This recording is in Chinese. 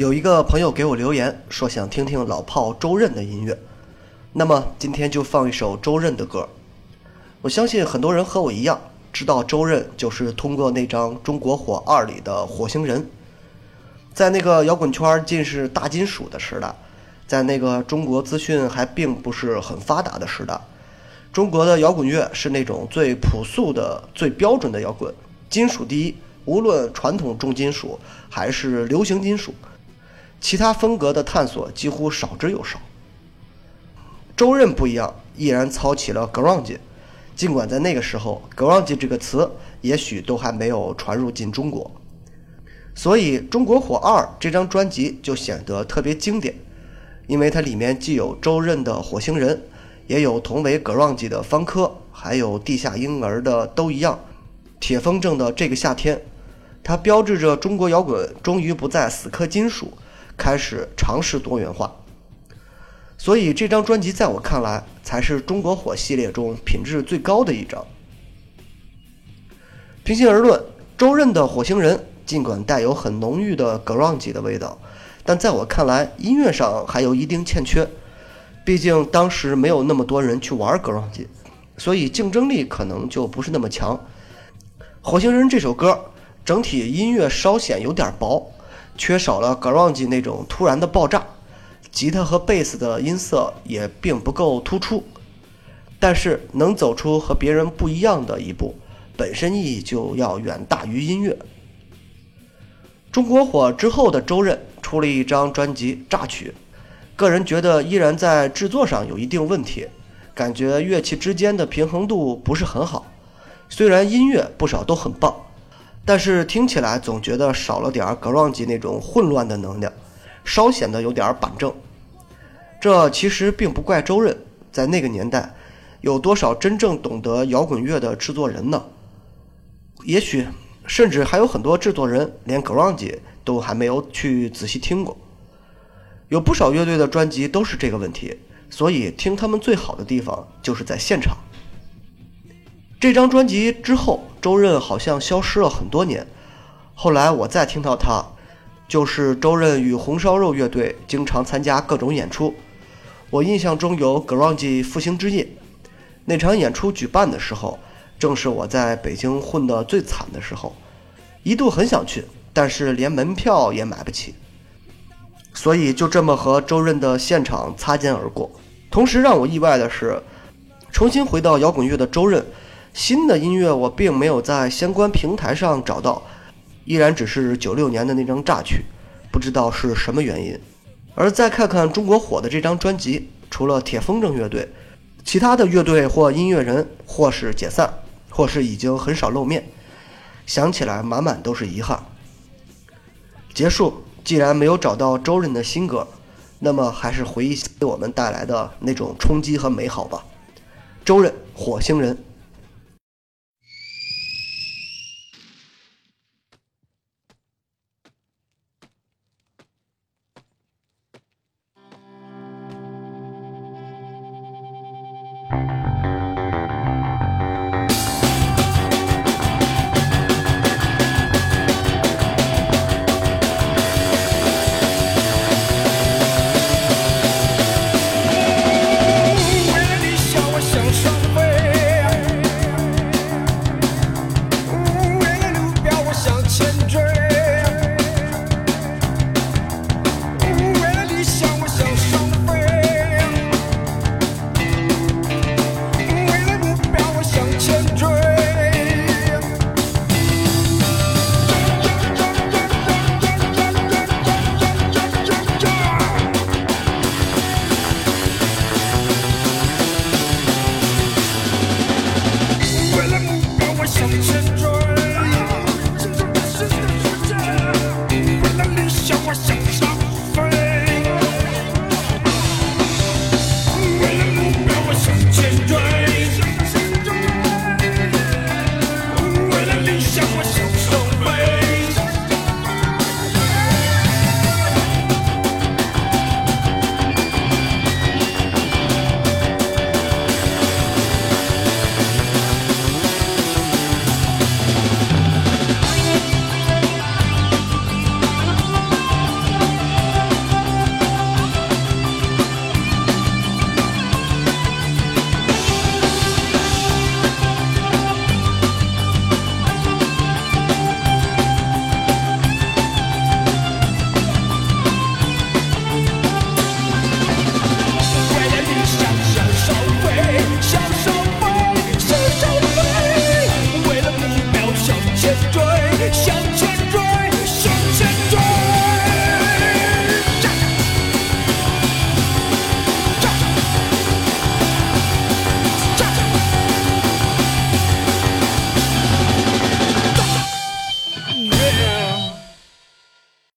有一个朋友给我留言说想听听老炮周润的音乐，那么今天就放一首周润的歌。我相信很多人和我一样知道周润就是通过那张《中国火二》里的火星人。在那个摇滚圈尽是大金属的时代，在那个中国资讯还并不是很发达的时代，中国的摇滚乐是那种最朴素的、最标准的摇滚，金属第一。无论传统重金属还是流行金属，其他风格的探索几乎少之又少。周任不一样，毅然操起了 grunge，尽管在那个时候 grunge 这个词也许都还没有传入进中国。所以《中国火二》这张专辑就显得特别经典，因为它里面既有周任的火星人，也有同为 grunge 的方科，还有地下婴儿的都一样，铁风筝的这个夏天。它标志着中国摇滚终于不再死磕金属，开始尝试多元化。所以这张专辑在我看来才是中国火系列中品质最高的一张。平心而论，周任的《火星人》尽管带有很浓郁的 grunge 的味道，但在我看来音乐上还有一定欠缺。毕竟当时没有那么多人去玩 grunge，所以竞争力可能就不是那么强。《火星人》这首歌。整体音乐稍显有点薄，缺少了 grunge 那种突然的爆炸，吉他和贝斯的音色也并不够突出。但是能走出和别人不一样的一步，本身意义就要远大于音乐。中国火之后的周任出了一张专辑《榨取》，个人觉得依然在制作上有一定问题，感觉乐器之间的平衡度不是很好。虽然音乐不少都很棒。但是听起来总觉得少了点儿 grunge 那种混乱的能量，稍显得有点板正。这其实并不怪周润，在那个年代，有多少真正懂得摇滚乐的制作人呢？也许，甚至还有很多制作人连 grunge 都还没有去仔细听过。有不少乐队的专辑都是这个问题，所以听他们最好的地方就是在现场。这张专辑之后，周润好像消失了很多年。后来我再听到他，就是周润与红烧肉乐队经常参加各种演出。我印象中有 grunge 复兴之夜，那场演出举办的时候，正是我在北京混得最惨的时候，一度很想去，但是连门票也买不起。所以就这么和周润的现场擦肩而过。同时让我意外的是，重新回到摇滚乐的周润。新的音乐我并没有在相关平台上找到，依然只是九六年的那张《榨取》，不知道是什么原因。而再看看中国火的这张专辑，除了铁风筝乐队，其他的乐队或音乐人或是解散，或是已经很少露面，想起来满满都是遗憾。结束，既然没有找到周润的新歌，那么还是回忆给我们带来的那种冲击和美好吧。周润，火星人。